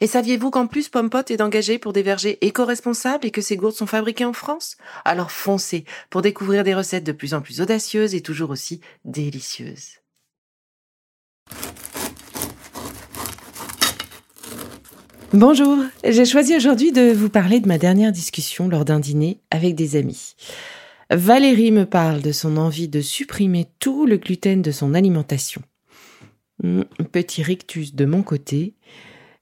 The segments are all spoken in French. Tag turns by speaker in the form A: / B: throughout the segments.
A: Et saviez-vous qu'en plus Pompot est engagé pour des vergers éco-responsables et que ces gourdes sont fabriquées en France? Alors foncez pour découvrir des recettes de plus en plus audacieuses et toujours aussi délicieuses.
B: Bonjour, j'ai choisi aujourd'hui de vous parler de ma dernière discussion lors d'un dîner avec des amis. Valérie me parle de son envie de supprimer tout le gluten de son alimentation. Hmm, petit rictus de mon côté,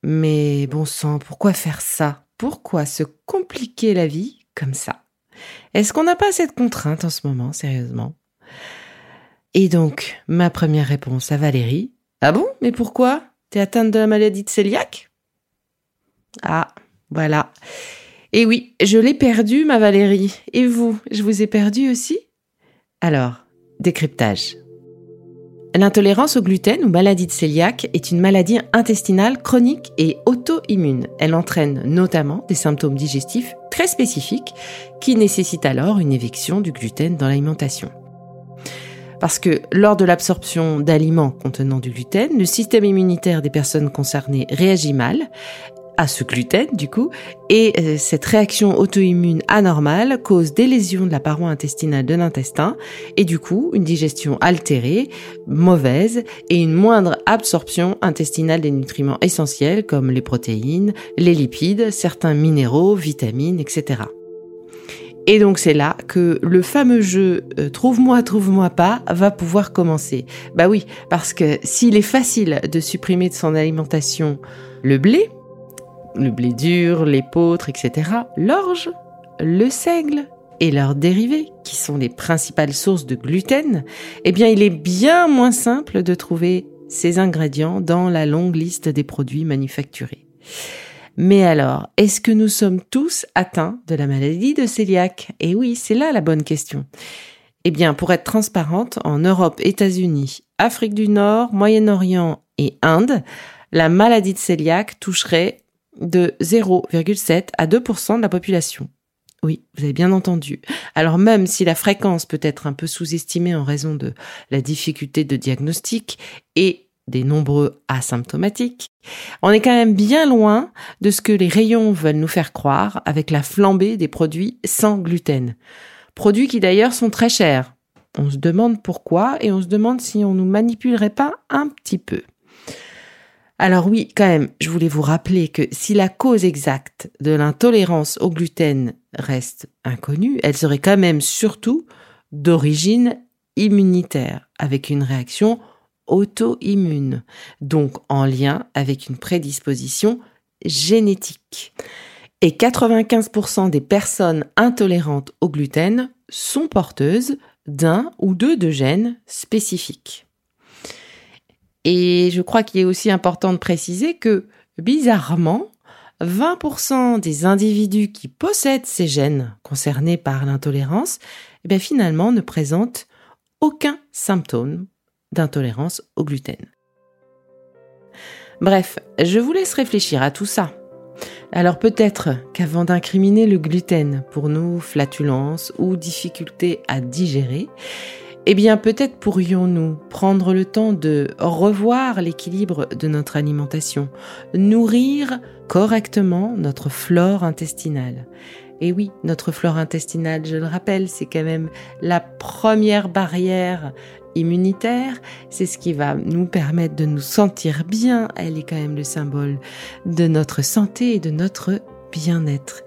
B: mais bon sang, pourquoi faire ça? Pourquoi se compliquer la vie comme ça? Est-ce qu'on n'a pas cette contrainte en ce moment, sérieusement? Et donc, ma première réponse à Valérie. Ah bon? Mais pourquoi? T'es atteinte de la maladie de cœliaque? Ah, voilà. Et oui, je l'ai perdue, ma Valérie. Et vous, je vous ai perdu aussi? Alors, décryptage. L'intolérance au gluten ou maladie de cœliaque est une maladie intestinale chronique et auto-immune. Elle entraîne notamment des symptômes digestifs très spécifiques qui nécessitent alors une éviction du gluten dans l'alimentation. Parce que lors de l'absorption d'aliments contenant du gluten, le système immunitaire des personnes concernées réagit mal à ce gluten du coup, et euh, cette réaction auto-immune anormale cause des lésions de la paroi intestinale de l'intestin, et du coup une digestion altérée, mauvaise, et une moindre absorption intestinale des nutriments essentiels comme les protéines, les lipides, certains minéraux, vitamines, etc. Et donc c'est là que le fameux jeu euh, trouve-moi, trouve-moi pas va pouvoir commencer. Bah oui, parce que s'il est facile de supprimer de son alimentation le blé, le blé dur, l'épeautre, etc., l'orge, le seigle et leurs dérivés, qui sont les principales sources de gluten, eh bien, il est bien moins simple de trouver ces ingrédients dans la longue liste des produits manufacturés. Mais alors, est-ce que nous sommes tous atteints de la maladie de cœliaque? Eh oui, c'est là la bonne question. Eh bien, pour être transparente, en Europe, États-Unis, Afrique du Nord, Moyen-Orient et Inde, la maladie de cœliaque toucherait de 0,7 à 2% de la population. Oui, vous avez bien entendu. Alors même si la fréquence peut être un peu sous-estimée en raison de la difficulté de diagnostic et des nombreux asymptomatiques, on est quand même bien loin de ce que les rayons veulent nous faire croire avec la flambée des produits sans gluten. Produits qui d'ailleurs sont très chers. On se demande pourquoi et on se demande si on nous manipulerait pas un petit peu. Alors oui, quand même, je voulais vous rappeler que si la cause exacte de l'intolérance au gluten reste inconnue, elle serait quand même surtout d'origine immunitaire, avec une réaction auto-immune, donc en lien avec une prédisposition génétique. Et 95% des personnes intolérantes au gluten sont porteuses d'un ou deux de gènes spécifiques. Et je crois qu'il est aussi important de préciser que, bizarrement, 20% des individus qui possèdent ces gènes concernés par l'intolérance, eh bien finalement ne présentent aucun symptôme d'intolérance au gluten. Bref, je vous laisse réfléchir à tout ça. Alors peut-être qu'avant d'incriminer le gluten pour nous flatulence ou difficulté à digérer, eh bien, peut-être pourrions-nous prendre le temps de revoir l'équilibre de notre alimentation, nourrir correctement notre flore intestinale. Et oui, notre flore intestinale, je le rappelle, c'est quand même la première barrière immunitaire, c'est ce qui va nous permettre de nous sentir bien, elle est quand même le symbole de notre santé et de notre bien-être.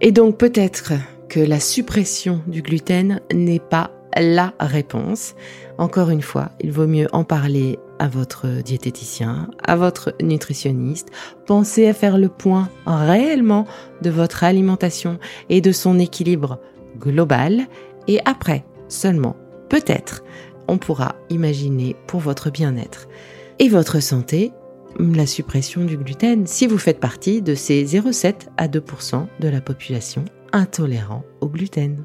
B: Et donc peut-être que la suppression du gluten n'est pas la réponse. Encore une fois, il vaut mieux en parler à votre diététicien, à votre nutritionniste. Pensez à faire le point réellement de votre alimentation et de son équilibre global. Et après, seulement, peut-être, on pourra imaginer pour votre bien-être et votre santé la suppression du gluten si vous faites partie de ces 0,7 à 2% de la population intolérant au gluten.